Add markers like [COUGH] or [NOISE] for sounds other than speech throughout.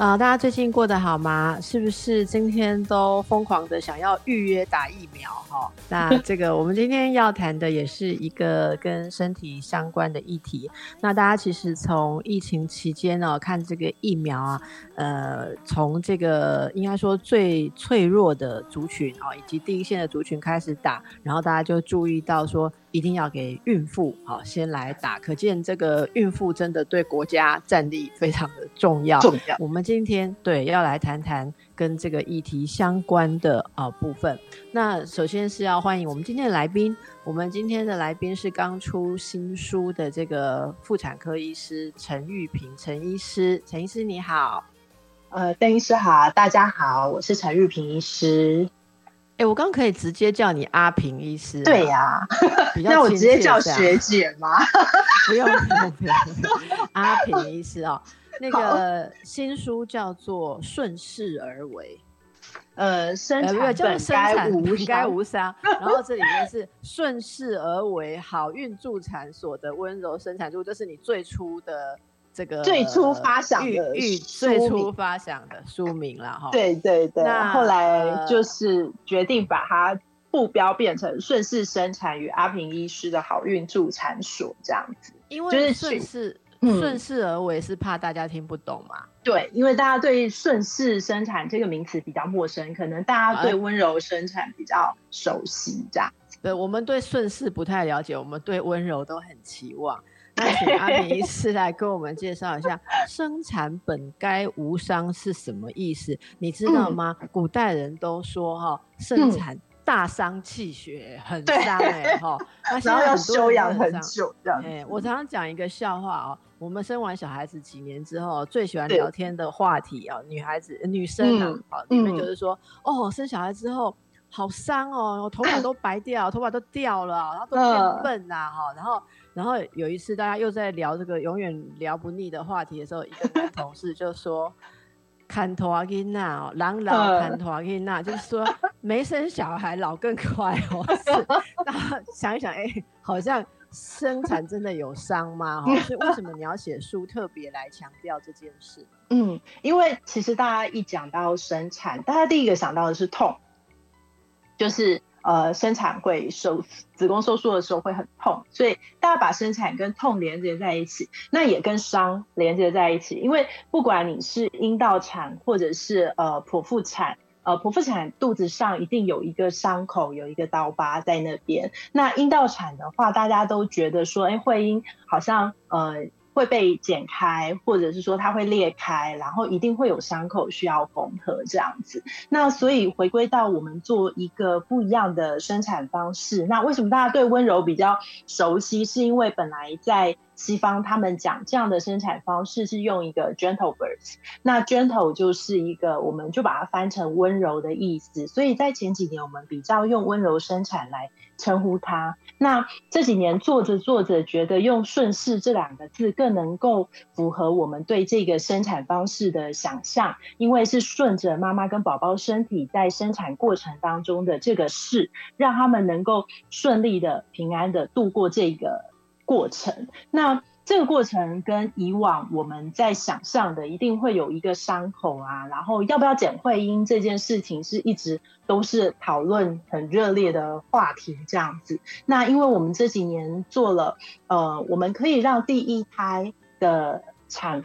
啊，大家最近过得好吗？是不是今天都疯狂的想要预约打疫苗？哈，那 [LAUGHS] 这个我们今天要谈的也是一个跟身体相关的议题。那大家其实从疫情期间呢，看这个疫苗啊，呃，从这个应该说最脆弱的族群啊，以及第一线的族群开始打，然后大家就注意到说。一定要给孕妇好先来打，可见这个孕妇真的对国家战力非常的重要。重要。我们今天对要来谈谈跟这个议题相关的啊部分。那首先是要欢迎我们今天的来宾，我们今天的来宾是刚出新书的这个妇产科医师陈玉平陈医师，陈医师你好。呃，邓医师好，大家好，我是陈玉平医师。哎，我刚可以直接叫你阿平医师。对呀，[LAUGHS] [LAUGHS] 那我直接叫学姐吗？[LAUGHS] 不用不用不用，阿平医师哦。那个新书叫做《顺势而为》，呃，生产本该无伤。然后这里面是“顺势而为”，好运助产所的温柔生产术，这是你最初的。这个最初发想的最初发想的书名了哈，对对对，那后来就是决定把它目标变成顺势生产与阿平医师的好运助产所这样子，因为就是顺势顺势而为是怕大家听不懂嘛，对，因为大家对顺势生产这个名词比较陌生，可能大家对温柔生产比较熟悉这样，对，我们对顺势不太了解，我们对温柔都很期望。那请阿明医师来跟我们介绍一下“生产本该无伤”是什么意思？你知道吗？古代人都说哈，生产大伤气血，很伤哎哈。那现在要休养很久这样。哎，我常常讲一个笑话哦，我们生完小孩子几年之后，最喜欢聊天的话题啊，女孩子、女生啊，好，你们就是说，哦，生小孩之后好伤哦，我头发都白掉，头发都掉了，然后都变笨啊，哈，然后。然后有一次，大家又在聊这个永远聊不腻的话题的时候，一个男同事就说：“看托阿金娜哦，狼 [LAUGHS] 老看托阿金娜，就是说没生小孩老更快哦。”是，那想一想，哎，好像生产真的有伤吗？哈，所以为什么你要写书特别来强调这件事？嗯，因为其实大家一讲到生产，大家第一个想到的是痛，就是。呃，生产会收子宫收缩的时候会很痛，所以大家把生产跟痛连接在一起，那也跟伤连接在一起。因为不管你是阴道产或者是呃剖腹产，呃剖腹产肚子上一定有一个伤口，有一个刀疤在那边。那阴道产的话，大家都觉得说，哎，会阴好像呃。会被剪开，或者是说它会裂开，然后一定会有伤口需要缝合这样子。那所以回归到我们做一个不一样的生产方式。那为什么大家对温柔比较熟悉？是因为本来在。西方他们讲这样的生产方式是用一个 gentle birth，那 gentle 就是一个，我们就把它翻成温柔的意思。所以在前几年，我们比较用温柔生产来称呼它。那这几年做着做着，觉得用顺势这两个字更能够符合我们对这个生产方式的想象，因为是顺着妈妈跟宝宝身体在生产过程当中的这个事，让他们能够顺利的、平安的度过这个。过程，那这个过程跟以往我们在想象的，一定会有一个伤口啊，然后要不要剪会阴这件事情，是一直都是讨论很热烈的话题这样子。那因为我们这几年做了，呃，我们可以让第一胎的产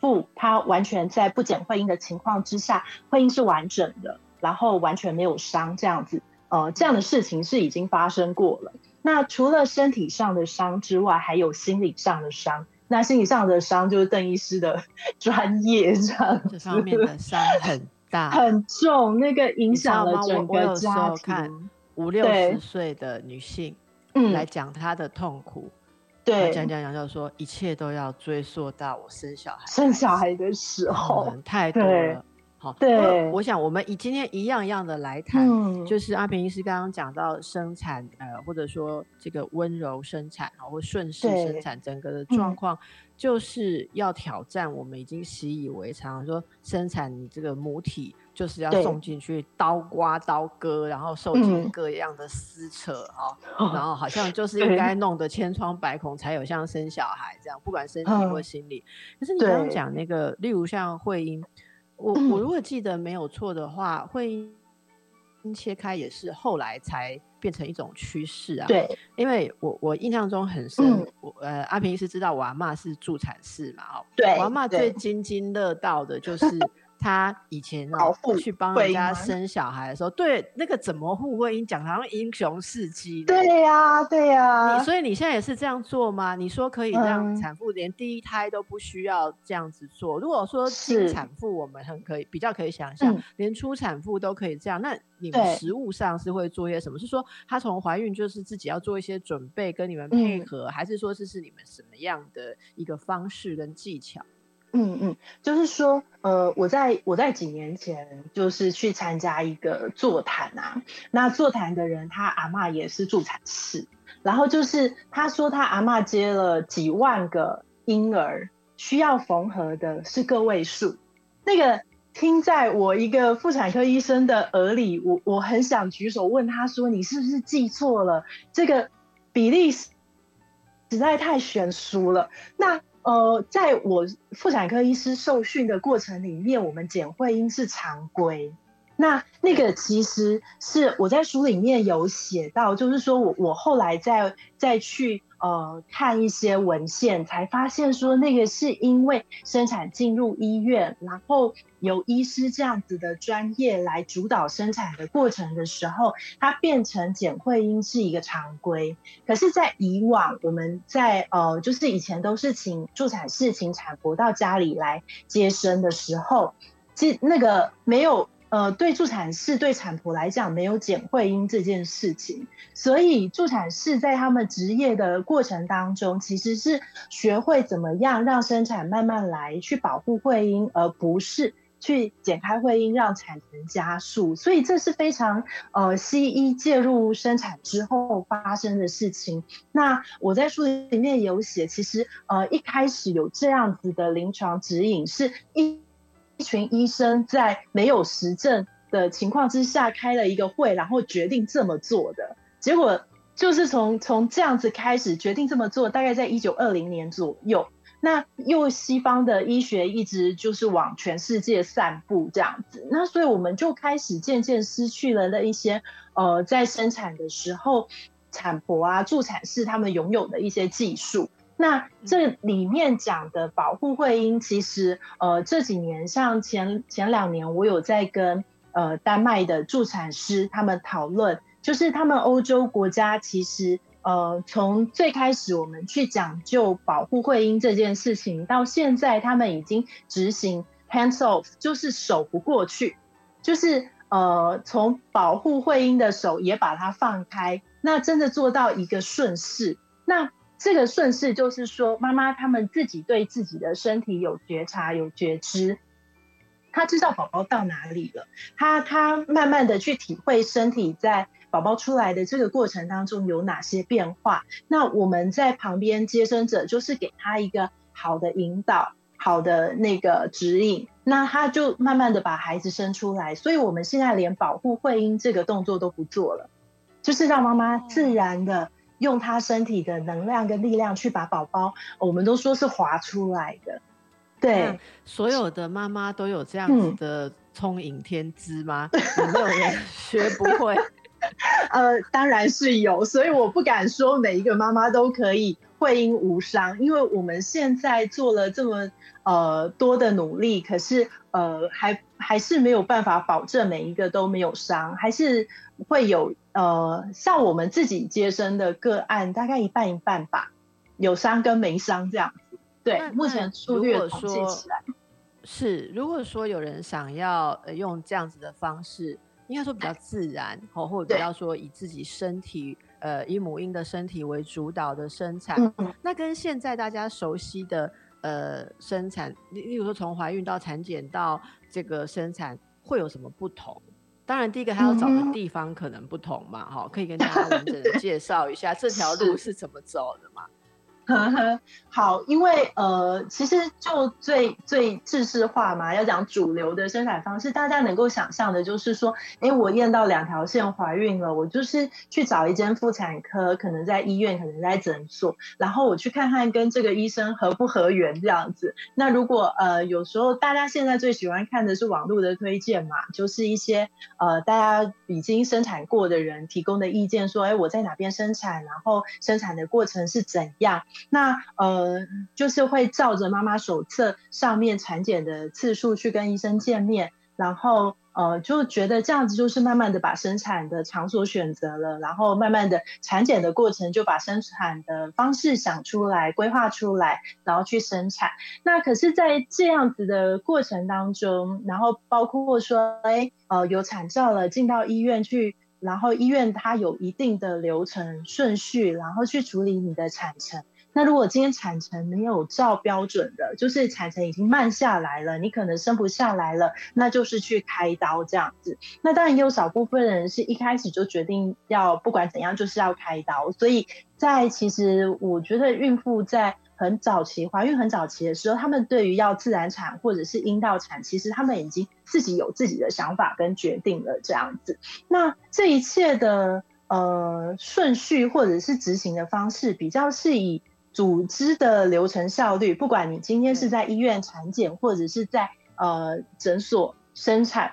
妇，她完全在不剪会阴的情况之下，会阴是完整的，然后完全没有伤这样子，呃，这样的事情是已经发生过了。那除了身体上的伤之外，还有心理上的伤。那心理上的伤就是邓医师的 [LAUGHS] 专业，这样这方面的伤 [LAUGHS] 很大、很重，那个影响了整个家庭。五六十岁的女性，嗯，来讲她的痛苦，对，讲讲讲，就说一切都要追溯到我生小孩、生小孩的时候，太多了。好，对，我想我们以今天一样一样的来谈，就是阿平医师刚刚讲到生产，呃，或者说这个温柔生产啊，或顺势生产整个的状况，就是要挑战我们已经习以为常，说生产你这个母体就是要送进去刀刮刀割，然后受尽各样的撕扯啊，[LAUGHS] 然后好像就是应该弄得千疮百孔才有像生小孩这样，不管身体或心理。可是你刚刚讲那个，例如像会阴。我我如果记得没有错的话，会切开也是后来才变成一种趋势啊。对，因为我我印象中很深，我呃阿平是知道我阿妈是助产士嘛，哦，对，我阿妈最津津乐道的就是。[LAUGHS] 他以前哦去帮人家生小孩的时候，对那个怎么护会阴讲好像英雄事迹。对呀，对呀。你所以你现在也是这样做吗？你说可以让产妇连第一胎都不需要这样子做。如果说进产妇我们很可以比较可以想象，连初产妇都可以这样，那你们实物上是会做些什么？是说她从怀孕就是自己要做一些准备跟你们配合，还是说这是你们什么样的一个方式跟技巧？嗯嗯，就是说，呃，我在我在几年前就是去参加一个座谈啊，那座谈的人他阿妈也是助产士，然后就是他说他阿妈接了几万个婴儿，需要缝合的是个位数，那个听在我一个妇产科医生的耳里，我我很想举手问他说，你是不是记错了？这个比例实在太悬殊了，那。呃，在我妇产科医师受训的过程里面，我们检会阴是常规。那那个其实是我在书里面有写到，就是说我我后来再再去。呃，看一些文献才发现说，那个是因为生产进入医院，然后有医师这样子的专业来主导生产的过程的时候，它变成简会阴是一个常规。可是，在以往，我们在呃，就是以前都是请助产士、请产婆到家里来接生的时候，其那个没有。呃，对助产士、对产婆来讲，没有剪会阴这件事情，所以助产士在他们职业的过程当中，其实是学会怎么样让生产慢慢来，去保护会阴，而不是去剪开会阴，让产程加速。所以这是非常呃，西医介入生产之后发生的事情。那我在书里面有写，其实呃，一开始有这样子的临床指引，是一。一群医生在没有实证的情况之下开了一个会，然后决定这么做的结果，就是从从这样子开始决定这么做，大概在一九二零年左右。那又西方的医学一直就是往全世界散布这样子，那所以我们就开始渐渐失去了那一些呃，在生产的时候产婆啊、助产士他们拥有的一些技术。那这里面讲的保护会阴，其实呃这几年像前前两年，我有在跟呃丹麦的助产师他们讨论，就是他们欧洲国家其实呃从最开始我们去讲究保护会阴这件事情，到现在他们已经执行 hands off，就是手不过去，就是呃从保护会阴的手也把它放开，那真的做到一个顺势，那。这个顺势就是说，妈妈他们自己对自己的身体有觉察、有觉知，他知道宝宝到哪里了，他他慢慢的去体会身体在宝宝出来的这个过程当中有哪些变化。那我们在旁边接生者就是给他一个好的引导、好的那个指引，那他就慢慢的把孩子生出来。所以我们现在连保护会阴这个动作都不做了，就是让妈妈自然的。用他身体的能量跟力量去把宝宝，我们都说是滑出来的。对，所有的妈妈都有这样子的聪颖天资吗？[LAUGHS] 有没有人学不会？[LAUGHS] 呃，当然是有，所以我不敢说每一个妈妈都可以会阴无伤，因为我们现在做了这么呃多的努力，可是呃还还是没有办法保证每一个都没有伤，还是会有。呃，像我们自己接生的个案，大概一半一半吧，有伤跟没伤这样子。对，目前粗略统计起来是。如果说有人想要呃用这样子的方式，应该说比较自然，哦，或者比较说以自己身体，呃，以母婴的身体为主导的生产，那跟现在大家熟悉的呃生产，例例如说从怀孕到产检到这个生产会有什么不同？当然，第一个他要找的地方可能不同嘛，哈，可以跟大家完整的介绍一下这条路是怎么走的嘛。[LAUGHS] 好，因为呃，其实就最最制式化嘛，要讲主流的生产方式，大家能够想象的就是说，哎，我验到两条线怀孕了，我就是去找一间妇产科，可能在医院，可能在诊所，然后我去看看跟这个医生合不合缘这样子。那如果呃，有时候大家现在最喜欢看的是网络的推荐嘛，就是一些呃大家已经生产过的人提供的意见，说，哎，我在哪边生产，然后生产的过程是怎样。那呃，就是会照着妈妈手册上面产检的次数去跟医生见面，然后呃，就觉得这样子就是慢慢的把生产的场所选择了，然后慢慢的产检的过程就把生产的方式想出来、规划出来，然后去生产。那可是，在这样子的过程当中，然后包括说，哎，呃，有产照了，进到医院去。然后医院它有一定的流程顺序，然后去处理你的产程。那如果今天产程没有照标准的，就是产程已经慢下来了，你可能生不下来了，那就是去开刀这样子。那当然也有少部分人是一开始就决定要不管怎样就是要开刀。所以在其实我觉得孕妇在很早期怀孕很早期的时候，他们对于要自然产或者是阴道产，其实他们已经自己有自己的想法跟决定了这样子。那这一切的呃顺序或者是执行的方式，比较是以。组织的流程效率，不管你今天是在医院产检，或者是在呃诊所生产，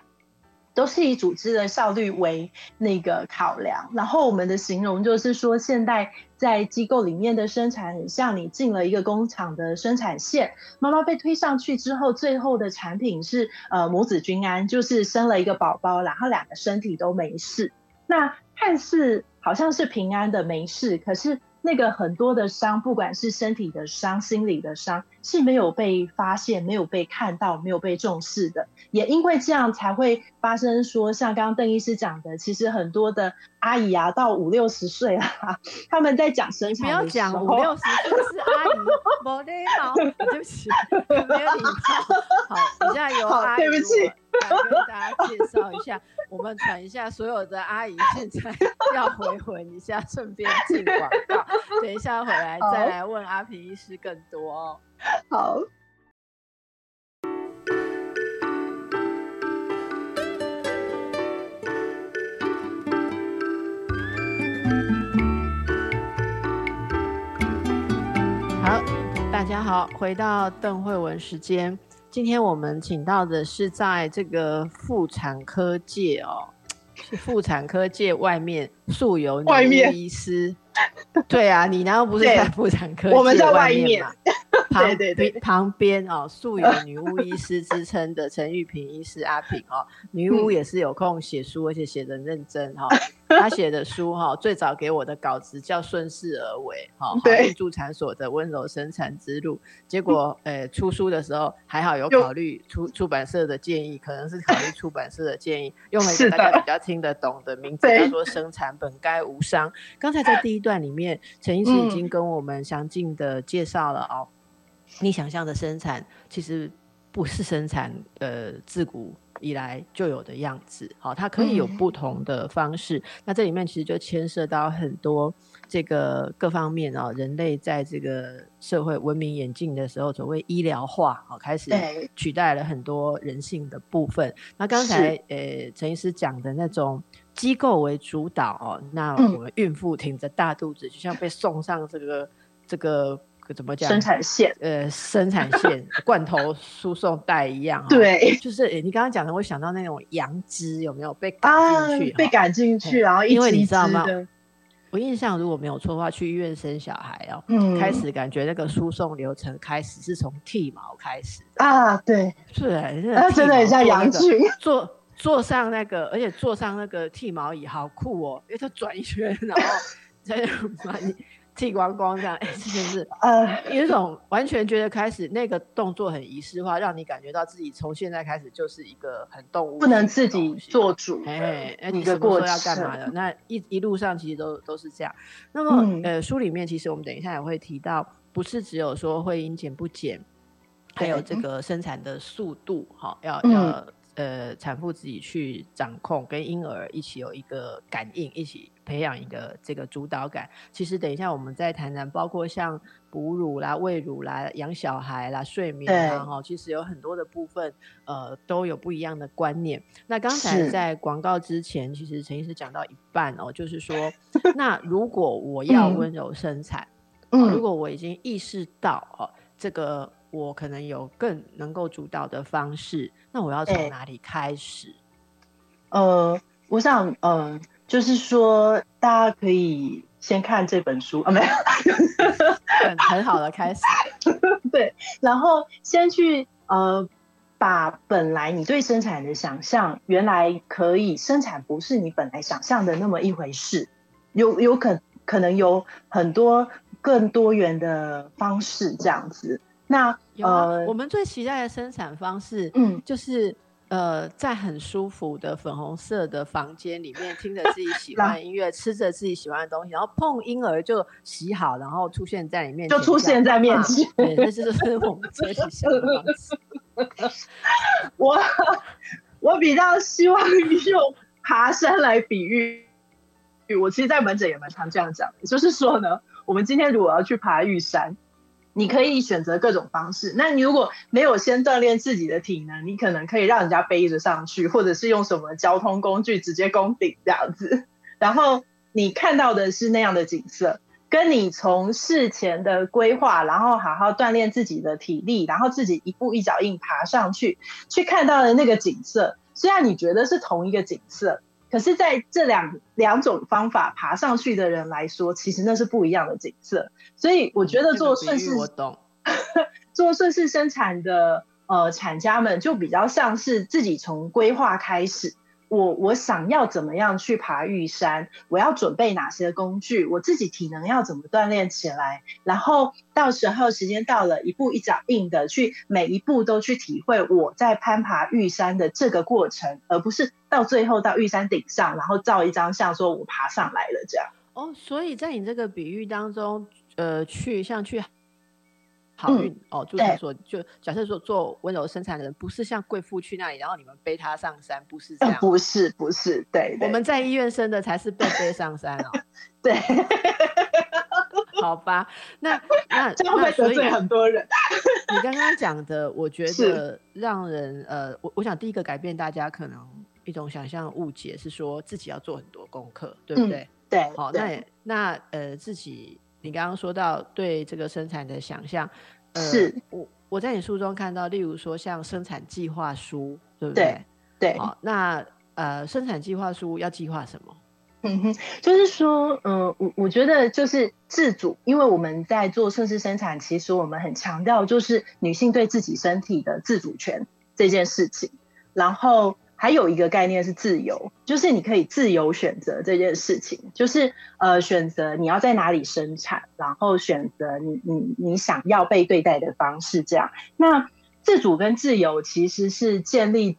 都是以组织的效率为那个考量。然后我们的形容就是说，现在在机构里面的生产，很像你进了一个工厂的生产线，妈妈被推上去之后，最后的产品是呃母子均安，就是生了一个宝宝，然后两个身体都没事。那看似好像是平安的没事，可是。那个很多的伤，不管是身体的伤、心理的伤，是没有被发现、没有被看到、没有被重视的。也因为这样，才会发生说，像刚刚邓医师讲的，其实很多的阿姨啊，到五六十岁啊，[LAUGHS] 他们在讲生产，不要讲五六十岁是阿姨，[LAUGHS] 对不起，[LAUGHS] 没有礼貌。好，现在有阿姨，对不起。来跟大家介绍一下，我们传一下所有的阿姨现在 [LAUGHS] 要回魂一下，顺便进广告。等一下回来再来问阿平医师更多哦。好。好，大家好，回到邓慧文时间。今天我们请到的是在这个妇产科界哦，[TSK] 妇产科界外面素有女医师，[LAUGHS] 对啊，你难道不是在妇产科 [LAUGHS] 我们在外面嘛？[LAUGHS] 旁边旁边哦，素有女巫医师之称的陈玉萍医师阿平哦，女巫也是有空写书，而且写的认真哈。[LAUGHS] 他写的书哈，最早给我的稿子叫《顺势而为》哈，[LAUGHS] 怀孕助产所的温柔生产之路。结果 [LAUGHS] 呃，出书的时候还好有考虑出出版社的建议，可能是考虑出版社的建议，用了一个大家比较听得懂的名字，叫做“生产本该无伤”。刚才在第一段里面，陈医师已经跟我们详尽的介绍了哦。你想象的生产其实不是生产，呃，自古以来就有的样子。好，它可以有不同的方式。那这里面其实就牵涉到很多这个各方面啊，人类在这个社会文明演进的时候，所谓医疗化啊，开始取代了很多人性的部分。那刚才呃陈医师讲的那种机构为主导哦，那我们孕妇挺着大肚子，就像被送上这个这个。怎么讲？生产线，呃，生产线罐头输送带一样，[LAUGHS] 对，就是你刚刚讲的，我想到那种羊脂有没有被赶进去？被赶进去，然后因为你知道吗？我印象如果没有错的话，去医院生小孩哦，嗯开始感觉那个输送流程开始是从剃毛开始啊，对，是，那真的很像羊群，坐坐上那个，而且坐上那个剃毛椅，好酷哦，因为它转一圈，然后 [LAUGHS] 再把你。剃光光这样，哎，真的是，[LAUGHS] 呃，有一种完全觉得开始那个动作很仪式化，让你感觉到自己从现在开始就是一个很动物，不能自己做主，哎，哎，你什么时候要干嘛的？那一一路上其实都都是这样。那么，呃，书里面其实我们等一下也会提到，不是只有说会阴减不减。还有这个生产的速度，哈，要要呃产妇自己去掌控，跟婴儿一起有一个感应，一起培养一个这个主导感。其实等一下我们再谈谈，包括像哺乳啦、喂乳啦、养小孩啦、睡眠啦，哈，其实有很多的部分，呃，都有不一样的观念。那刚才在广告之前，其实陈医师讲到一半哦，就是说，那如果我要温柔生产。嗯，如果我已经意识到哦，这个我可能有更能够主导的方式，那我要从哪里开始？呃，我想，嗯，就是说，大家可以先看这本书啊，没有，很很好的开始，对，然后先去呃，把本来你对生产的想象，原来可以生产不是你本来想象的那么一回事，有有可可能有很多。更多元的方式，这样子。那呃，我们最期待的生产方式，嗯，就是呃，在很舒服的粉红色的房间里面，听着自己喜欢 [LAUGHS] 的音乐，吃着自己喜欢的东西，然后碰婴儿就洗好，然后出现在里面，就出现在面前。对，这就是我们最理想的方式。[LAUGHS] 我我比较希望用爬山来比喻。我其实，在门诊也蛮常这样讲，就是说呢。我们今天如果要去爬玉山，你可以选择各种方式。那你如果没有先锻炼自己的体能，你可能可以让人家背着上去，或者是用什么交通工具直接攻顶这样子。然后你看到的是那样的景色，跟你从事前的规划，然后好好锻炼自己的体力，然后自己一步一脚印爬上去，去看到的那个景色，虽然你觉得是同一个景色。可是，在这两两种方法爬上去的人来说，其实那是不一样的景色。所以，我觉得做顺势，我懂，[LAUGHS] 做顺势生产的呃产家们，就比较像是自己从规划开始。我我想要怎么样去爬玉山？我要准备哪些工具？我自己体能要怎么锻炼起来？然后到时候时间到了，一步一脚印的去每一步都去体会我在攀爬玉山的这个过程，而不是到最后到玉山顶上，然后照一张相，说我爬上来了这样。哦，所以在你这个比喻当中，呃，去像去。好运哦，就是说，就假设说做温柔生产的人，不是像贵妇去那里，然后你们背她上山，不是这样，不是，不是，对，我们在医院生的才是被背上山哦，[LAUGHS] 对，[LAUGHS] 好吧，那那这样会得罪很多人。你刚刚讲的，我觉 [LAUGHS] 得让人呃，我我想第一个改变大家可能一种想象误解是说自己要做很多功课，对不对？对，好，那那呃自己。你刚刚说到对这个生产的想象，是我我在你书中看到，例如说像生产计划书，对不对？对，好，那呃，生产计划书要计划什么？嗯哼，就是说，嗯，我我觉得就是自主，因为我们在做顺势生产，其实我们很强调就是女性对自己身体的自主权这件事情，然后。还有一个概念是自由，就是你可以自由选择这件事情，就是呃选择你要在哪里生产，然后选择你你你想要被对待的方式，这样。那自主跟自由其实是建立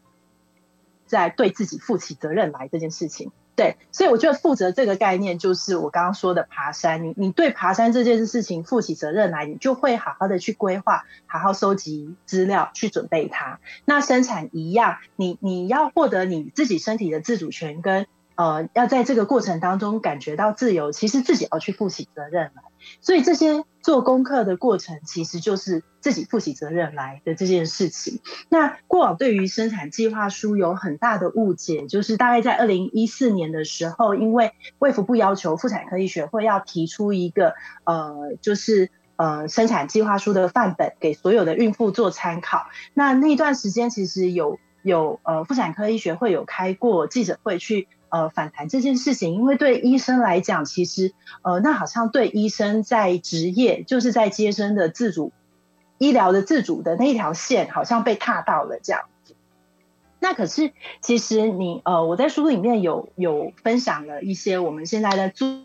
在对自己负起责任来这件事情。对，所以我觉得负责这个概念就是我刚刚说的爬山。你你对爬山这件事情负起责任来，你就会好好的去规划，好好收集资料，去准备它。那生产一样，你你要获得你自己身体的自主权跟。呃，要在这个过程当中感觉到自由，其实自己要去负起责任来。所以这些做功课的过程，其实就是自己负起责任来的这件事情。那过往对于生产计划书有很大的误解，就是大概在二零一四年的时候，因为卫福部要求妇产科医学会要提出一个呃，就是呃生产计划书的范本给所有的孕妇做参考。那那段时间其实有有呃妇产科医学会有开过记者会去。呃，反弹这件事情，因为对医生来讲，其实呃，那好像对医生在职业，就是在接生的自主医疗的自主的那一条线，好像被踏到了这样。那可是，其实你呃，我在书里面有有分享了一些我们现在在做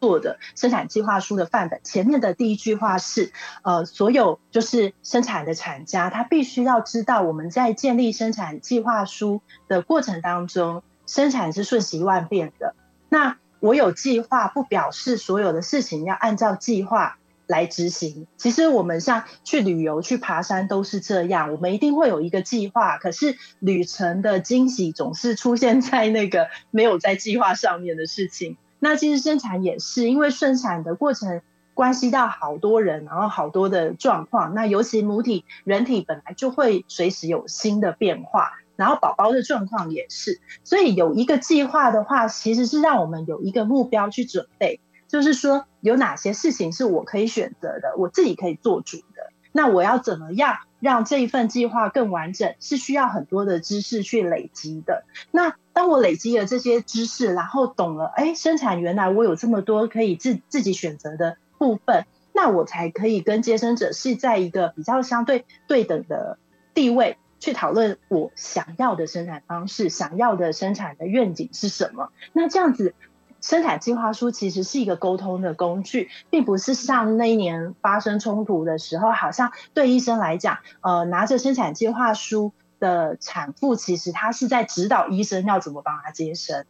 做的生产计划书的范本。前面的第一句话是，呃，所有就是生产的产家，他必须要知道我们在建立生产计划书的过程当中。生产是瞬息万变的，那我有计划不表示所有的事情要按照计划来执行。其实我们像去旅游、去爬山都是这样，我们一定会有一个计划，可是旅程的惊喜总是出现在那个没有在计划上面的事情。那其实生产也是，因为顺产的过程关系到好多人，然后好多的状况。那尤其母体、人体本来就会随时有新的变化，然后宝宝的状况也是，所以有一个计划的话，其实是让我们有一个目标去准备。就是说，有哪些事情是我可以选择的，我自己可以做主的。那我要怎么样让这一份计划更完整？是需要很多的知识去累积的。那当我累积了这些知识，然后懂了，哎，生产原来我有这么多可以自自己选择的部分，那我才可以跟接生者是在一个比较相对对等的地位去讨论我想要的生产方式，想要的生产的愿景是什么。那这样子。生产计划书其实是一个沟通的工具，并不是像那一年发生冲突的时候，好像对医生来讲，呃，拿着生产计划书的产妇，其实她是在指导医生要怎么帮她接生，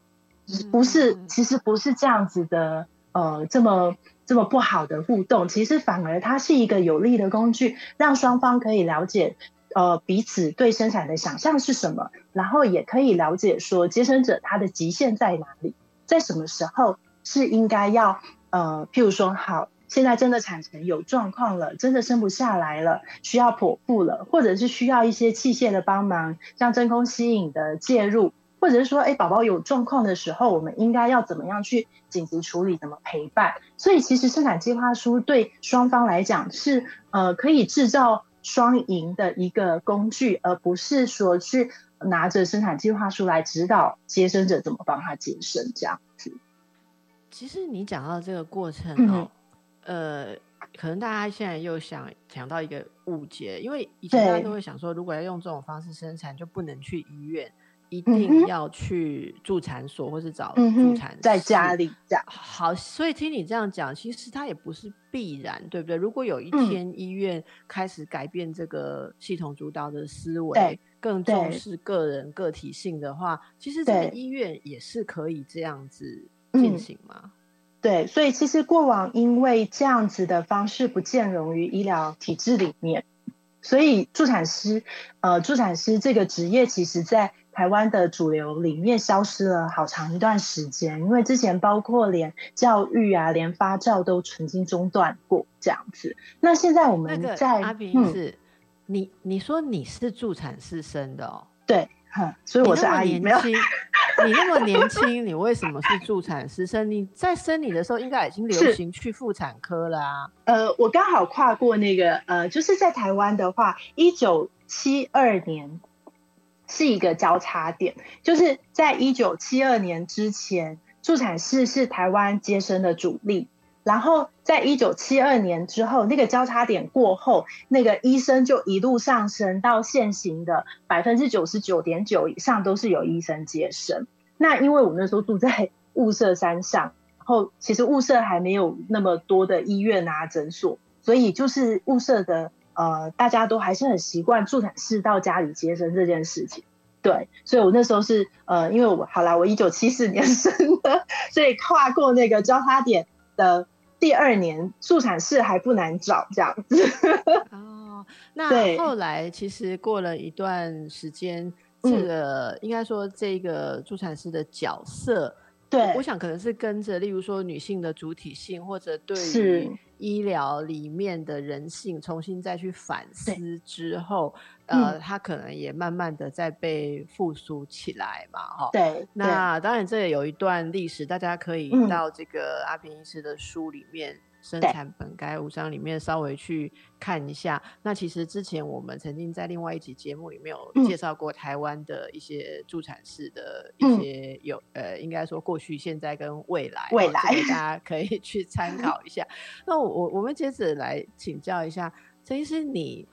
不是，其实不是这样子的，呃，这么这么不好的互动，其实反而它是一个有利的工具，让双方可以了解，呃，彼此对生产的想象是什么，然后也可以了解说接生者他的极限在哪里。在什么时候是应该要呃，譬如说，好，现在真的产程有状况了，真的生不下来了，需要剖腹了，或者是需要一些器械的帮忙，像真空吸引的介入，或者是说，哎，宝宝有状况的时候，我们应该要怎么样去紧急处理，怎么陪伴？所以，其实生产计划书对双方来讲是呃，可以制造双赢的一个工具，而不是说去。拿着生产计划书来指导接生者怎么帮他接生，这样子。其实你讲到这个过程哦，呃，可能大家现在又想想到一个误解，因为以前大家都会想说，如果要用这种方式生产，就不能去医院。一定要去助产所，或是找助产在家里这样好。所以听你这样讲，其实它也不是必然，对不对？如果有一天医院开始改变这个系统主导的思维，更重视个人个体性的话，其实这个医院也是可以这样子进行吗？对，所以其实过往因为这样子的方式不见容于医疗体制里面，所以助产师，呃，助产师这个职业，其实在台湾的主流里面消失了好长一段时间，因为之前包括连教育啊、连发照都曾经中断过这样子。那现在我们在阿平是，你你说你是助产士生的哦？对，所以我是阿姨。没有，你那么年轻，你为什么是助产师生？你在生你的时候应该已经流行去妇产科了啊？呃，我刚好跨过那个呃，就是在台湾的话，一九七二年。是一个交叉点，就是在一九七二年之前，助产士是台湾接生的主力。然后在一九七二年之后，那个交叉点过后，那个医生就一路上升到现行的百分之九十九点九以上都是有医生接生。那因为我那时候住在雾社山上，然后其实雾社还没有那么多的医院啊诊所，所以就是雾社的。呃，大家都还是很习惯助产士到家里接生这件事情，对，所以我那时候是呃，因为我好啦，我一九七四年 [LAUGHS] 生的，所以跨过那个交叉点的第二年，助产士还不难找这样子。哦，那 [LAUGHS] 后来其实过了一段时间，这个应该说这个助产士的角色。对，我想可能是跟着，例如说女性的主体性，或者对于医疗里面的人性重新再去反思之后，呃，它可能也慢慢的在被复苏起来嘛，哈。对，那当然这也有一段历史，大家可以到这个阿平医师的书里面。生产本该无伤里面稍微去看一下。那其实之前我们曾经在另外一集节目里面有介绍过台湾的一些助产士的一些有呃，应该说过去、现在跟未来，未来大家可以 [LAUGHS] 去参 [LAUGHS] 考一下。那我我们接着来请教一下陈医师，你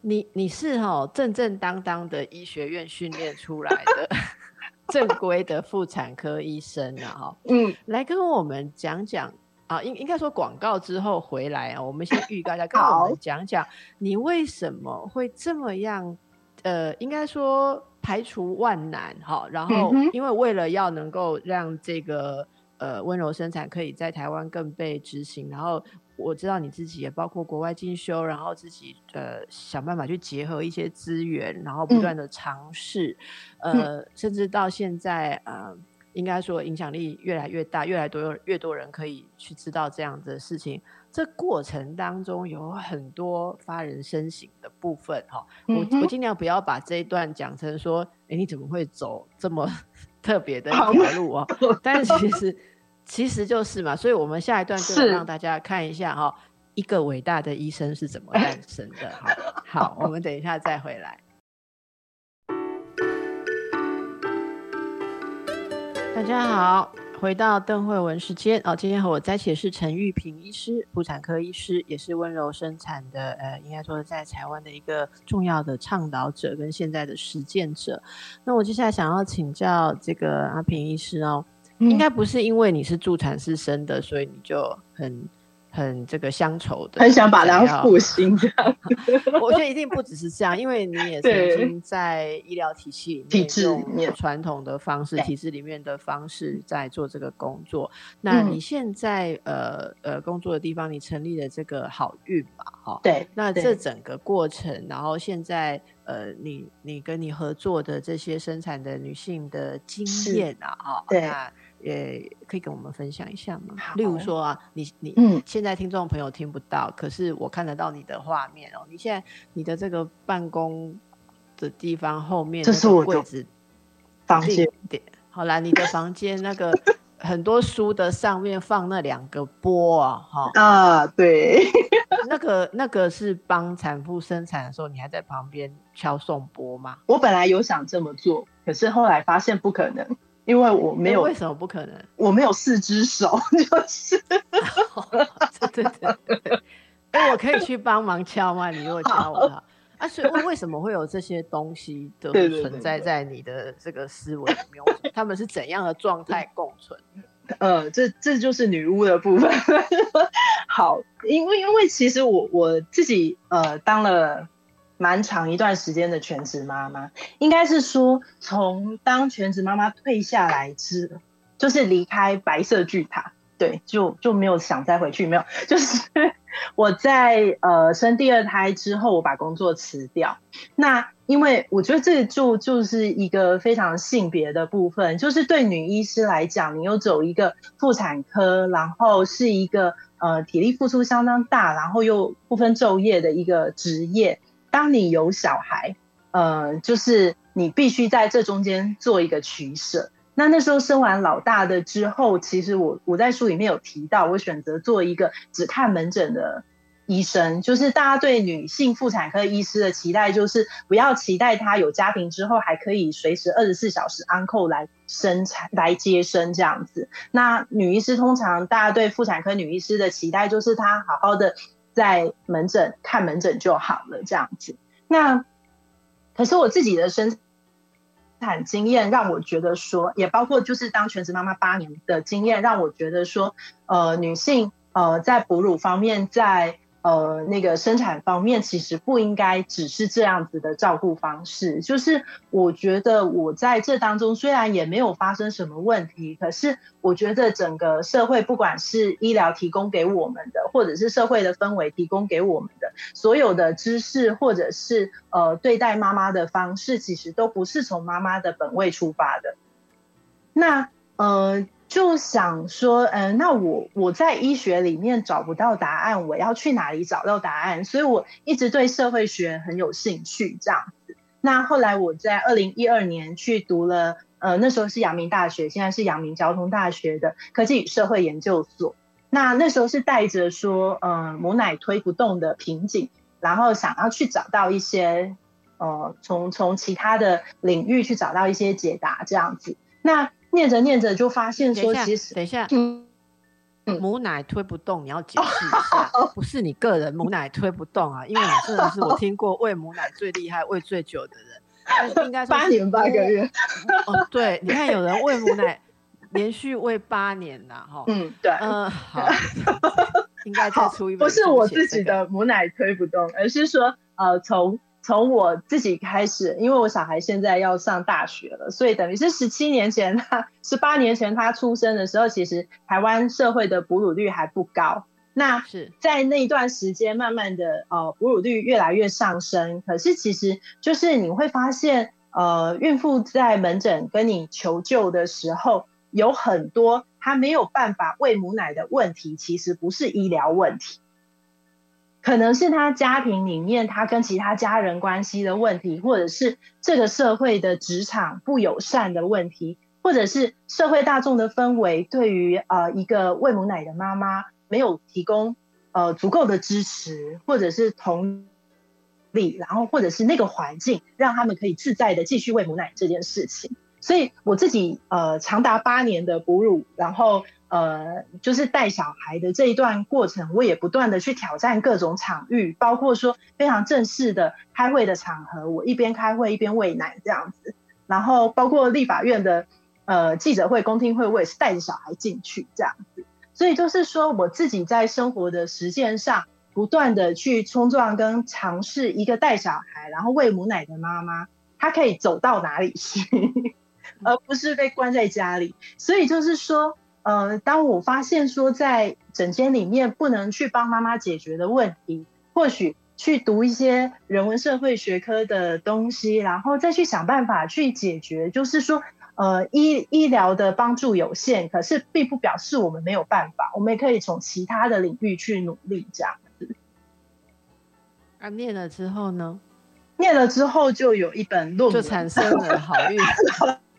你你是哈正正当当的医学院训练出来的 [LAUGHS] 正规的妇产科医生啊，哈，嗯，来跟我们讲讲。啊，应应该说广告之后回来啊，我们先预告一下，[LAUGHS] 跟我们讲讲你为什么会这么样？呃，应该说排除万难哈，然后因为为了要能够让这个呃温柔生产可以在台湾更被执行，然后我知道你自己也包括国外进修，然后自己呃想办法去结合一些资源，然后不断的尝试，呃，甚至到现在呃，应该说影响力越来越大，越来多越多人可以去知道这样的事情。这过程当中有很多发人深省的部分哈，我我尽量不要把这一段讲成说，哎，你怎么会走这么 [LAUGHS] 特别的一条路哦？但其实其实就是嘛，所以我们下一段就让大家看一下哈，一个伟大的医生是怎么诞生的。好，[LAUGHS] 好，我们等一下再回来。大家好。回到邓慧文时间哦，今天和我在一起的是陈玉平医师，妇产科医师，也是温柔生产的，呃，应该说在台湾的一个重要的倡导者跟现在的实践者。那我接下来想要请教这个阿平医师哦，应该不是因为你是助产士生的，所以你就很。很这个乡愁的，很想把它复兴这样。[LAUGHS] 我觉得一定不只是这样，因为你也曾经在医疗体系体制里面传统的方式、体制里面的方式在做这个工作。那你现在呃呃工作的地方，你成立了这个好运嘛？哈，对。那这整个过程，然后现在呃，你你跟你合作的这些生产的女性的经验啊，哈，对。也可以跟我们分享一下吗？例如说啊，你你嗯，现在听众朋友听不到，可是我看得到你的画面哦。你现在你的这个办公的地方后面，这是我柜子房间。好啦，你的房间那个 [LAUGHS] 很多书的上面放那两个波啊，哈啊，对，那个那个是帮产妇生产的时候，你还在旁边敲送波吗？我本来有想这么做，可是后来发现不可能。因为我没有为什么不可能？我没有四只手，[LAUGHS] 就是。对对对，哎，我可以去帮忙敲吗？你如果敲我，[LAUGHS] 啊，所以为什么会有这些东西都存在在你的这个思维里面？他们是怎样的状态共存？呃，这这就是女巫的部分。[LAUGHS] 好，因为因为其实我我自己呃当了。蛮长一段时间的全职妈妈，应该是说从当全职妈妈退下来之，就是离开白色巨塔，对，就就没有想再回去，没有，[LAUGHS] 就是我在呃生第二胎之后，我把工作辞掉。那因为我觉得这就就是一个非常性别的部分，就是对女医师来讲，你又走一个妇产科，然后是一个呃体力付出相当大，然后又不分昼夜的一个职业。当你有小孩，呃，就是你必须在这中间做一个取舍。那那时候生完老大的之后，其实我我在书里面有提到，我选择做一个只看门诊的医生。就是大家对女性妇产科医师的期待，就是不要期待她有家庭之后还可以随时二十四小时 uncle 来生产来接生这样子。那女医师通常大家对妇产科女医师的期待，就是她好好的。在门诊看门诊就好了，这样子。那可是我自己的生产经验让我觉得说，也包括就是当全职妈妈八年的经验，让我觉得说，呃，女性呃在哺乳方面在。呃，那个生产方面其实不应该只是这样子的照顾方式。就是我觉得我在这当中虽然也没有发生什么问题，可是我觉得整个社会，不管是医疗提供给我们的，或者是社会的氛围提供给我们的所有的知识，或者是呃对待妈妈的方式，其实都不是从妈妈的本位出发的。那呃。就想说，嗯，那我我在医学里面找不到答案，我要去哪里找到答案？所以我一直对社会学很有兴趣，这样子。那后来我在二零一二年去读了，呃，那时候是阳明大学，现在是阳明交通大学的科技与社会研究所。那那时候是带着说，嗯，母奶推不动的瓶颈，然后想要去找到一些，呃，从从其他的领域去找到一些解答，这样子。那念着念着就发现说，其实等一下，嗯，母奶推不动，你要解释一下，不是你个人母奶推不动啊，因为你真的是我听过喂母奶最厉害、喂最久的人，应该八年八个月。哦，对，你看有人喂母奶连续喂八年呐，哈，嗯，对，嗯，好，[LAUGHS] 应该再出一不是我自己的母奶推不动，而是说，呃，从。从我自己开始，因为我小孩现在要上大学了，所以等于是十七年前他十八年前他出生的时候，其实台湾社会的哺乳率还不高。那是在那一段时间，慢慢的呃哺乳率越来越上升。可是其实就是你会发现，呃，孕妇在门诊跟你求救的时候，有很多她没有办法喂母奶的问题，其实不是医疗问题，可能是他家庭里面他跟其他家人关系的问题，或者是这个社会的职场不友善的问题。或者是社会大众的氛围对于呃一个喂母奶的妈妈没有提供呃足够的支持，或者是同理，然后或者是那个环境让他们可以自在的继续喂母奶这件事情。所以我自己呃长达八年的哺乳，然后呃就是带小孩的这一段过程，我也不断的去挑战各种场域，包括说非常正式的开会的场合，我一边开会一边喂奶这样子，然后包括立法院的。呃，记者会、公听会，我也是带着小孩进去这样子，所以就是说，我自己在生活的实践上，不断的去冲撞跟尝试，一个带小孩然后喂母奶的妈妈，她可以走到哪里去，[LAUGHS] 而不是被关在家里。所以就是说，呃，当我发现说，在诊间里面不能去帮妈妈解决的问题，或许去读一些人文社会学科的东西，然后再去想办法去解决，就是说。呃，医医疗的帮助有限，可是并不表示我们没有办法，我们也可以从其他的领域去努力这样子。啊，念了之后呢？念了之后就有一本论文，就产生了好运。[LAUGHS]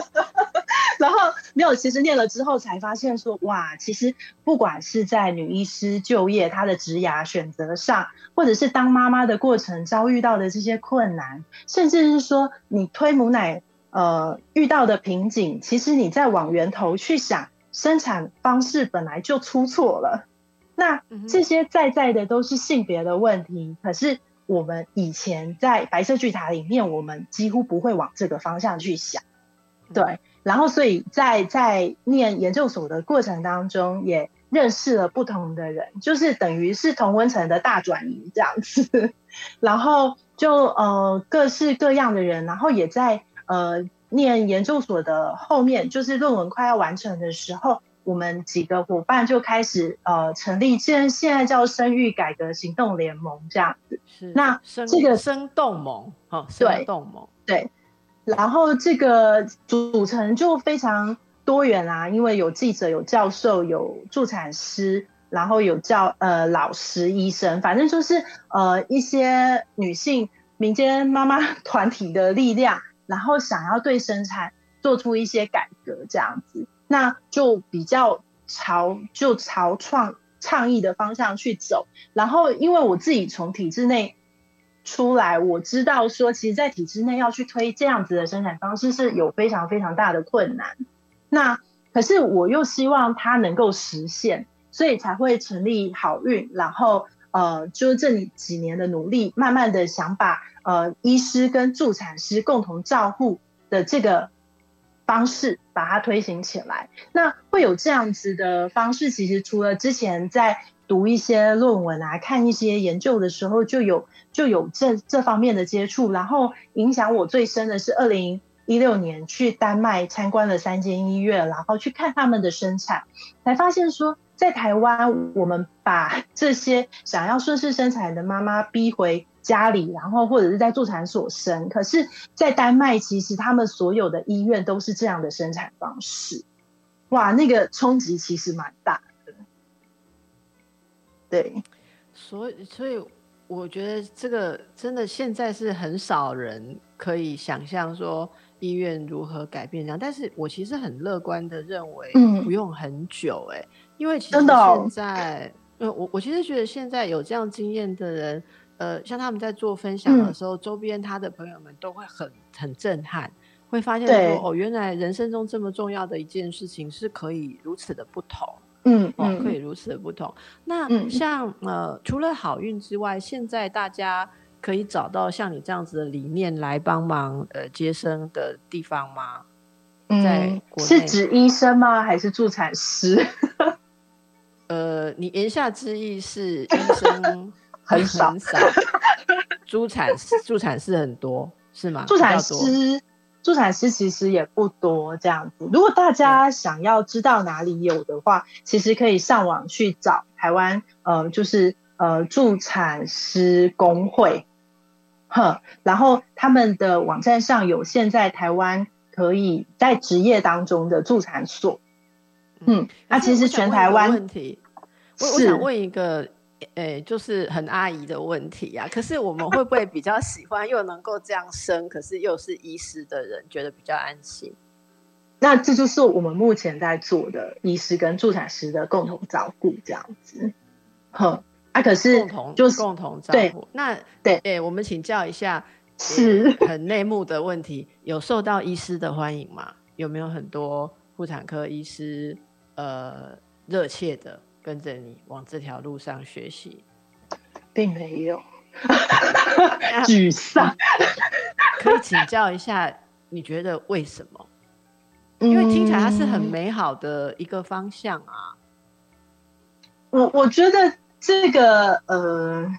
[LAUGHS] 然后没有，其实念了之后才发现说，哇，其实不管是在女医师就业、她的职涯选择上，或者是当妈妈的过程遭遇到的这些困难，甚至是说你推母奶。呃，遇到的瓶颈，其实你再往源头去想，生产方式本来就出错了。那这些在在的都是性别的问题，可是我们以前在白色巨塔里面，我们几乎不会往这个方向去想。对，然后所以在在念研究所的过程当中，也认识了不同的人，就是等于是同温层的大转移这样子。[LAUGHS] 然后就呃各式各样的人，然后也在。呃，念研究所的后面，就是论文快要完成的时候，我们几个伙伴就开始呃成立，现现在叫生育改革行动联盟这样子。是，那这个生动盟，哦，生动盟，对。然后这个组成就非常多元啊，因为有记者、有教授、有助产师，然后有教呃老师、医生，反正就是呃一些女性民间妈妈团体的力量。然后想要对生产做出一些改革，这样子，那就比较朝就朝创倡议的方向去走。然后，因为我自己从体制内出来，我知道说，其实，在体制内要去推这样子的生产方式是有非常非常大的困难。那可是我又希望它能够实现，所以才会成立好运。然后，呃，就是这几年的努力，慢慢的想把。呃，医师跟助产师共同照护的这个方式，把它推行起来。那会有这样子的方式，其实除了之前在读一些论文啊、看一些研究的时候，就有就有这这方面的接触。然后影响我最深的是，二零一六年去丹麦参观了三间医院，然后去看他们的生产，才发现说，在台湾我们把 [LAUGHS] 这些想要顺势生产的妈妈逼回。家里，然后或者是在助产所生，可是，在丹麦，其实他们所有的医院都是这样的生产方式。哇，那个冲击其实蛮大。对，所以，所以我觉得这个真的现在是很少人可以想象说医院如何改变这样，但是我其实很乐观的认为，嗯，不用很久，哎，因为其实现在，呃，我我其实觉得现在有这样经验的人。呃，像他们在做分享的时候，周边他的朋友们都会很很震撼，会发现说，哦，原来人生中这么重要的一件事情是可以如此的不同，嗯，哦，可以如此的不同。那像呃，除了好运之外，现在大家可以找到像你这样子的理念来帮忙呃接生的地方吗？嗯，是指医生吗？还是助产师？[LAUGHS] 呃，你言下之意是医生。[LAUGHS] 很少，助产助产士很多是吗？助产师，助助产师其实也不多这样子。如果大家想要知道哪里有的话，其实可以上网去找台湾，呃，就是呃助产师工会，哼，然后他们的网站上有现在台湾可以在职业当中的助产所。嗯，那其实全台湾问题，我我想问一个。诶，就是很阿姨的问题呀。可是我们会不会比较喜欢又能够这样生，可是又是医师的人，觉得比较安心？那这就是我们目前在做的，医师跟助产师的共同照顾这样子。哼，啊，可是共同就是共同照顾。那对，诶，我们请教一下，是很内幕的问题，有受到医师的欢迎吗？有没有很多妇产科医师呃热切的？跟着你往这条路上学习，并没有 [LAUGHS] 沮丧。可以请教一下，你觉得为什么？因为听起来它是很美好的一个方向啊。我我觉得这个呃，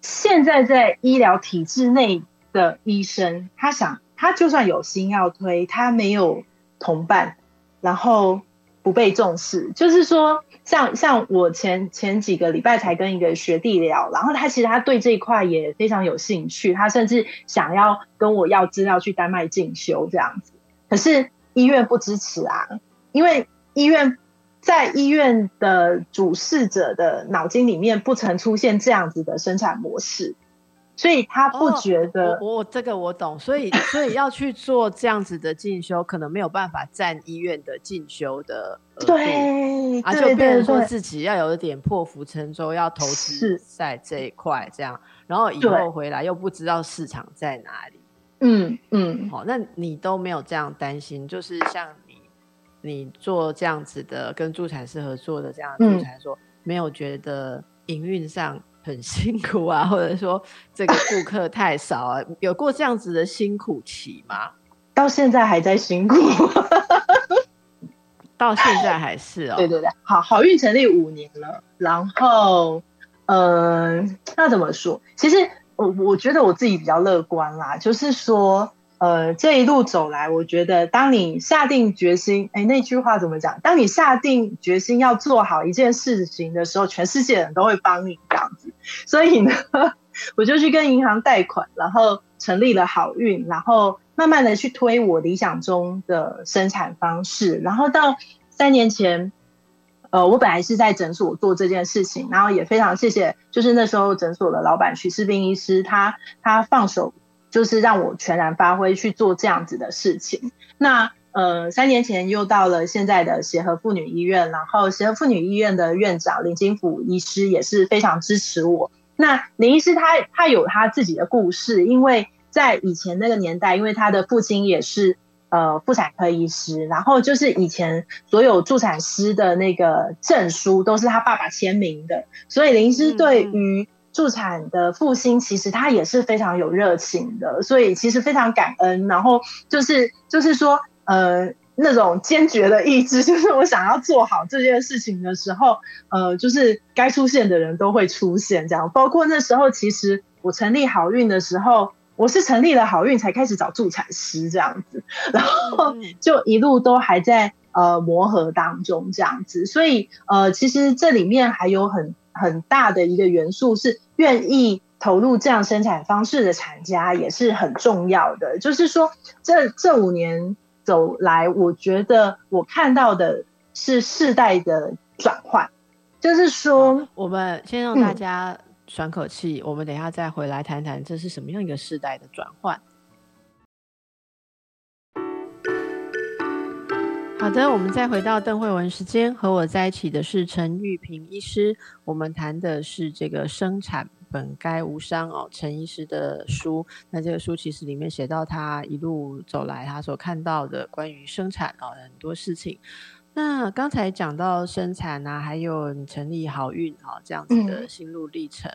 现在在医疗体制内的医生，他想他就算有心要推，他没有同伴，然后。不被重视，就是说，像像我前前几个礼拜才跟一个学弟聊，然后他其实他对这一块也非常有兴趣，他甚至想要跟我要资料去丹麦进修这样子。可是医院不支持啊，因为医院在医院的主事者的脑筋里面不曾出现这样子的生产模式。所以他不觉得我这个我懂，所以所以要去做这样子的进修，可能没有办法占医院的进修的对，啊，就变成说自己要有一点破釜沉舟，要投资在这一块，这样，然后以后回来又不知道市场在哪里，嗯嗯，好，那你都没有这样担心，就是像你你做这样子的跟助产师合作的这样助产说，没有觉得营运上。很辛苦啊，或者说这个顾客太少啊，有过这样子的辛苦期吗？到现在还在辛苦，[LAUGHS] 到现在还是哦。对对对，好好运成立五年了，然后，嗯，那怎么说？其实我我觉得我自己比较乐观啦，就是说。呃，这一路走来，我觉得当你下定决心，哎，那句话怎么讲？当你下定决心要做好一件事情的时候，全世界人都会帮你这样子。所以呢，[LAUGHS] 我就去跟银行贷款，然后成立了好运，然后慢慢的去推我理想中的生产方式。然后到三年前，呃，我本来是在诊所做这件事情，然后也非常谢谢，就是那时候诊所的老板徐世斌医师，他他放手。就是让我全然发挥去做这样子的事情。那呃，三年前又到了现在的协和妇女医院，然后协和妇女医院的院长林金福医师也是非常支持我。那林医师他他有他自己的故事，因为在以前那个年代，因为他的父亲也是呃妇产科医师，然后就是以前所有助产师的那个证书都是他爸爸签名的，所以林医师对于助产的复兴，其实他也是非常有热情的，所以其实非常感恩。然后就是就是说，呃，那种坚决的意志，[LAUGHS] 就是我想要做好这件事情的时候，呃，就是该出现的人都会出现。这样，包括那时候，其实我成立好运的时候，我是成立了好运才开始找助产师这样子，然后就一路都还在呃磨合当中这样子。所以呃，其实这里面还有很很大的一个元素是。愿意投入这样生产方式的厂家也是很重要的。就是说，这这五年走来，我觉得我看到的是世代的转换。就是说，我们先让大家喘口气，我们等一下再回来谈谈这是什么样一个世代的转换。好的，我们再回到邓慧文时间，和我在一起的是陈玉平医师。我们谈的是这个生产本该无伤哦，陈医师的书。那这个书其实里面写到他一路走来，他所看到的关于生产哦很多事情。那刚才讲到生产啊，还有你成立好运啊这样子的心路历程。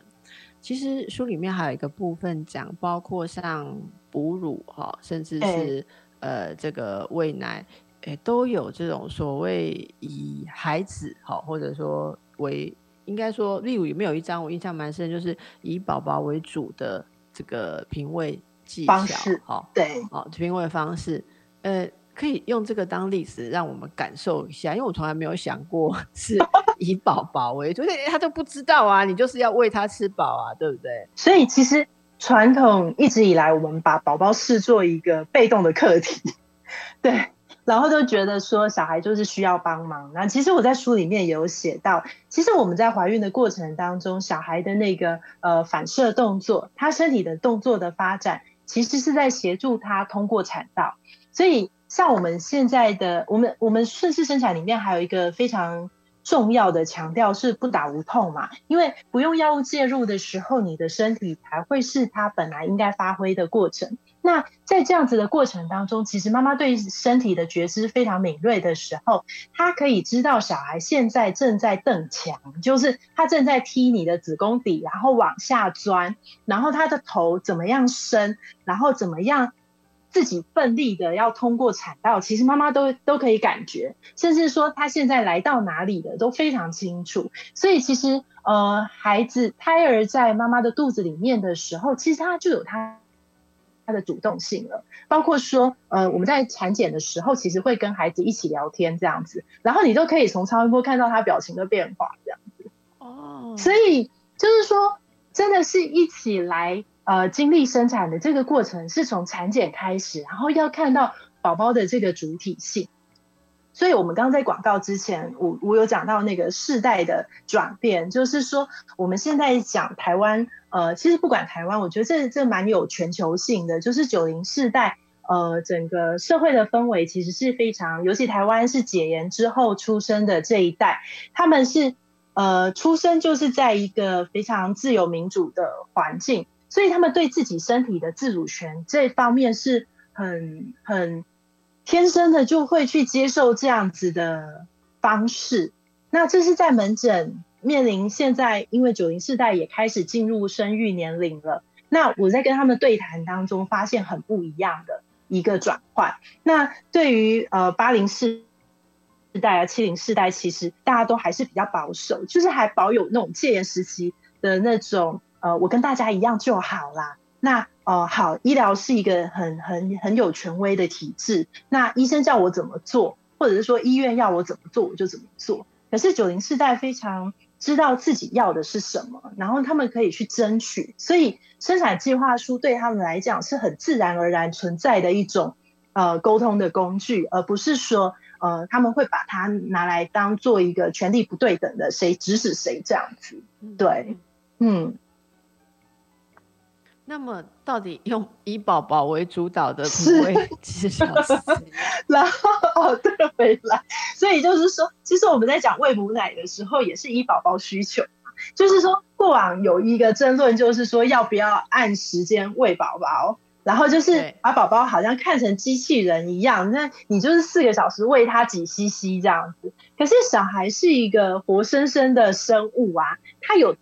其实书里面还有一个部分讲，包括像哺乳哈，甚至是呃这个喂奶。诶，都有这种所谓以孩子好，或者说为应该说，例如有没有一张我印象蛮深，就是以宝宝为主的这个品味技方式，好，对，哦，品味方式，呃，可以用这个当例子，让我们感受一下，因为我从来没有想过 [LAUGHS] 是 [LAUGHS] 以宝宝为主，他都不知道啊，你就是要喂他吃饱啊，对不对？所以其实传统一直以来，我们把宝宝视作一个被动的课题，[LAUGHS] 对。然后都觉得说小孩就是需要帮忙。那其实我在书里面也有写到，其实我们在怀孕的过程当中，小孩的那个呃反射动作，他身体的动作的发展，其实是在协助他通过产道。所以像我们现在的我们我们顺势生产里面还有一个非常重要的强调是不打无痛嘛，因为不用药物介入的时候，你的身体才会是他本来应该发挥的过程。那在这样子的过程当中，其实妈妈对身体的觉知非常敏锐的时候，她可以知道小孩现在正在蹬墙，就是他正在踢你的子宫底，然后往下钻，然后他的头怎么样伸，然后怎么样自己奋力的要通过产道，其实妈妈都都可以感觉，甚至说他现在来到哪里的都非常清楚。所以其实呃，孩子胎儿在妈妈的肚子里面的时候，其实他就有他。他的主动性了，包括说，呃，我们在产检的时候，其实会跟孩子一起聊天这样子，然后你都可以从超音波看到他表情的变化这样子。哦，所以就是说，真的是一起来呃经历生产的这个过程，是从产检开始，然后要看到宝宝的这个主体性。所以，我们刚刚在广告之前，我我有讲到那个世代的转变，就是说，我们现在讲台湾，呃，其实不管台湾，我觉得这这蛮有全球性的，就是九零世代，呃，整个社会的氛围其实是非常，尤其台湾是解严之后出生的这一代，他们是呃出生就是在一个非常自由民主的环境，所以他们对自己身体的自主权这方面是很很。天生的就会去接受这样子的方式，那这是在门诊面临现在，因为九零世代也开始进入生育年龄了。那我在跟他们对谈当中，发现很不一样的一个转换。那对于呃八零世代啊七零世代，其实大家都还是比较保守，就是还保有那种戒严时期的那种呃，我跟大家一样就好啦。那哦，好，医疗是一个很很很有权威的体制。那医生叫我怎么做，或者是说医院要我怎么做，我就怎么做。可是九零世代非常知道自己要的是什么，然后他们可以去争取。所以生产计划书对他们来讲是很自然而然存在的一种呃沟通的工具，而不是说呃他们会把它拿来当做一个权力不对等的谁指使谁这样子。对，嗯。那么，到底用以宝宝为主导的哺喂几小时？[LAUGHS] 然后哦，对，回来。所以就是说，其实我们在讲喂母奶的时候，也是以宝宝需求。就是说，过往有一个争论，就是说要不要按时间喂宝宝，然后就是把宝宝好像看成机器人一样，那你就是四个小时喂他几 CC 这样子。可是小孩是一个活生生的生物啊，他有。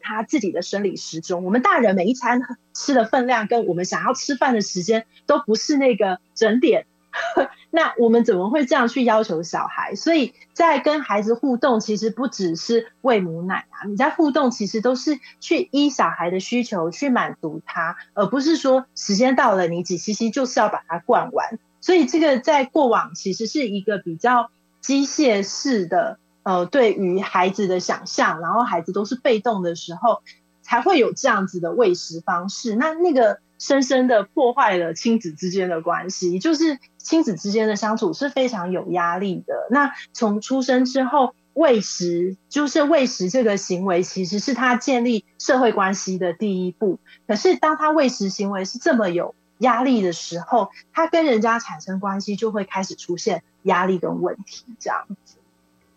他自己的生理时钟，我们大人每一餐吃的分量跟我们想要吃饭的时间都不是那个整点，[LAUGHS] 那我们怎么会这样去要求小孩？所以在跟孩子互动，其实不只是喂母奶啊，你在互动其实都是去依小孩的需求去满足他，而不是说时间到了你几 cc 就是要把它灌完。所以这个在过往其实是一个比较机械式的。呃，对于孩子的想象，然后孩子都是被动的时候，才会有这样子的喂食方式。那那个深深的破坏了亲子之间的关系，就是亲子之间的相处是非常有压力的。那从出生之后喂食，就是喂食这个行为，其实是他建立社会关系的第一步。可是当他喂食行为是这么有压力的时候，他跟人家产生关系就会开始出现压力跟问题，这样。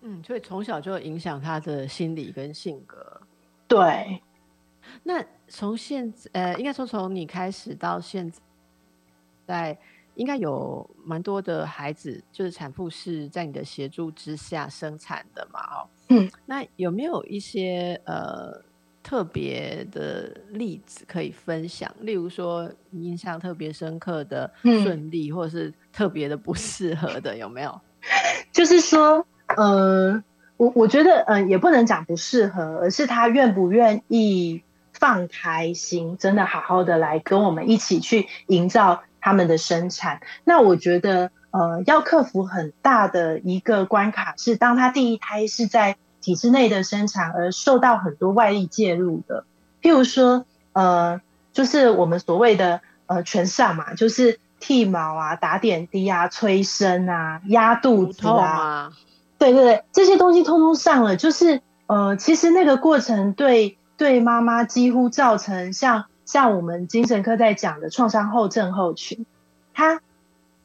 嗯，所以从小就影响他的心理跟性格。对，那从现呃，应该说从你开始到现在，应该有蛮多的孩子，就是产妇是在你的协助之下生产的嘛？哦，嗯，那有没有一些呃特别的例子可以分享？例如说印象特别深刻的顺利，或者是特别的不适合的，有没有？[LAUGHS] 就是说。嗯，我我觉得，嗯，也不能讲不适合，而是他愿不愿意放开心，真的好好的来跟我们一起去营造他们的生产。那我觉得，呃，要克服很大的一个关卡是，当他第一胎是在体制内的生产，而受到很多外力介入的，譬如说，呃，就是我们所谓的呃全上嘛，就是剃毛啊、打点滴啊、催生啊、压肚子啊，对对对，这些东西通通上了，就是呃，其实那个过程对对妈妈几乎造成像像我们精神科在讲的创伤后症候群，他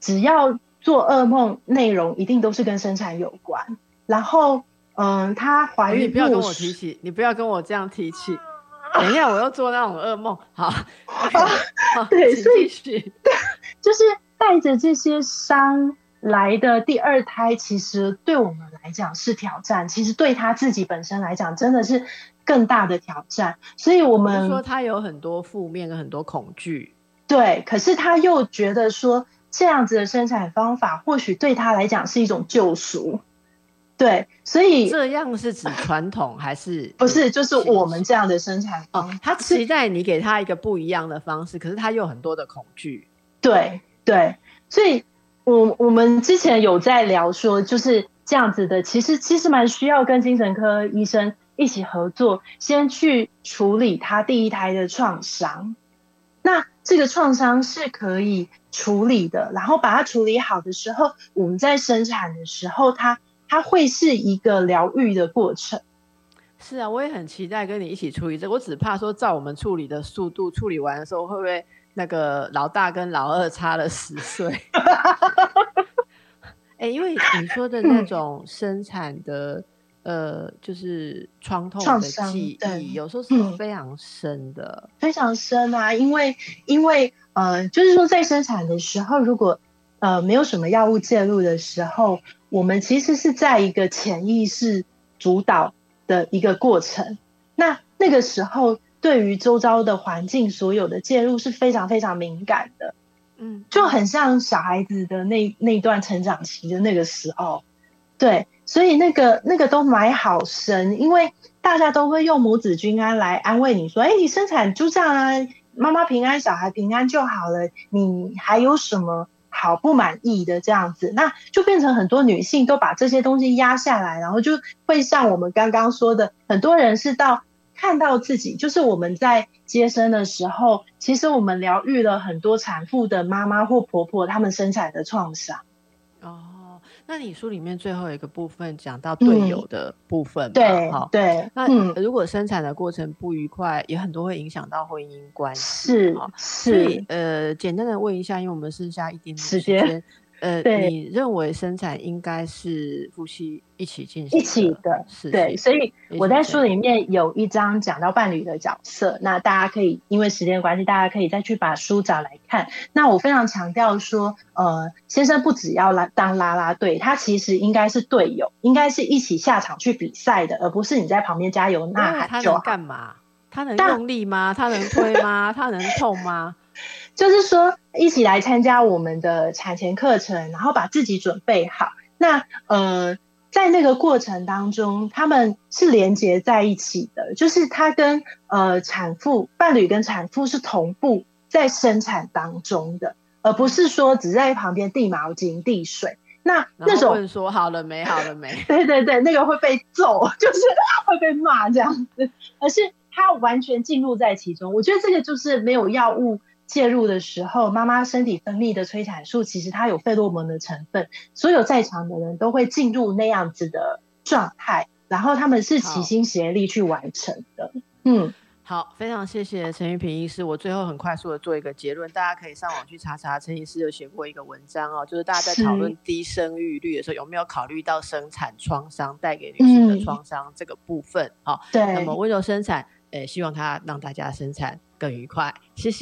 只要做噩梦，内容一定都是跟生产有关，然后。嗯，她怀孕，你不要跟我提起，你不要跟我这样提起。等一下，我又做那种噩梦。好，[LAUGHS] 对，所以对，就是带着这些伤来的第二胎，其实对我们来讲是挑战，其实对他自己本身来讲，真的是更大的挑战。所以我们说他有很多负面跟很多恐惧，对，可是他又觉得说这样子的生产方法，或许对他来讲是一种救赎。对，所以这样是指传统还是不是？就是我们这样的生产哦，他期待你给他一个不一样的方式，可是他有很多的恐惧。对对，所以我我们之前有在聊说，就是这样子的，其实其实蛮需要跟精神科医生一起合作，先去处理他第一胎的创伤。那这个创伤是可以处理的，然后把它处理好的时候，我们在生产的时候，他。它会是一个疗愈的过程，是啊，我也很期待跟你一起处理这。我只怕说，照我们处理的速度，处理完的时候会不会那个老大跟老二差了十岁？[LAUGHS] 哎，因为你说的那种生产的，呃，就是创痛的记忆，有时候是非常深的，非常深啊。因为，因为，呃，就是说在生产的时候，如果呃没有什么药物介入的时候。我们其实是在一个潜意识主导的一个过程，那那个时候对于周遭的环境所有的介入是非常非常敏感的，嗯，就很像小孩子的那那段成长期的那个时候，对，所以那个那个都埋好深，因为大家都会用母子均安来安慰你说，哎，你生产就这样啊，妈妈平安，小孩平安就好了，你还有什么？好不满意的这样子，那就变成很多女性都把这些东西压下来，然后就会像我们刚刚说的，很多人是到看到自己，就是我们在接生的时候，其实我们疗愈了很多产妇的妈妈或婆婆她们生产的创伤。哦。那你书里面最后一个部分讲到队友的部分，对，好，对。那如果生产的过程不愉快，也很多会影响到婚姻关系，是，所以呃，简单的问一下，因为我们剩下一点点时间。呃，你认为生产应该是夫妻一起进行一起的，是对，所以我在书里面有一章讲到伴侣的角色，那大家可以因为时间关系，大家可以再去把书找来看。那我非常强调说，呃，先生不只要拉当拉拉队，他其实应该是队友，应该是一起下场去比赛的，而不是你在旁边加油呐喊。他能干嘛？他能用力吗？他能推吗？他能痛吗？就是说，一起来参加我们的产前课程，然后把自己准备好。那呃，在那个过程当中，他们是连接在一起的，就是他跟呃产妇伴侣跟产妇是同步在生产当中的，而不是说只在旁边递毛巾、递水。那那种说好了没？好了没？[LAUGHS] 对对对，那个会被揍，就是 [LAUGHS] 会被骂这样子。而是他完全进入在其中。我觉得这个就是没有药物。介入的时候，妈妈身体分泌的催产素其实它有费洛蒙的成分，所有在场的人都会进入那样子的状态，然后他们是齐心协力去完成的。嗯，好，非常谢谢陈玉平医师。我最后很快速的做一个结论，大家可以上网去查查，陈医师有写过一个文章哦，就是大家在讨论低生育率的时候，有没有考虑到生产创伤带给女性的创伤这个部分？好，对，那么温柔生产，呃，希望它让大家生产更愉快。谢谢。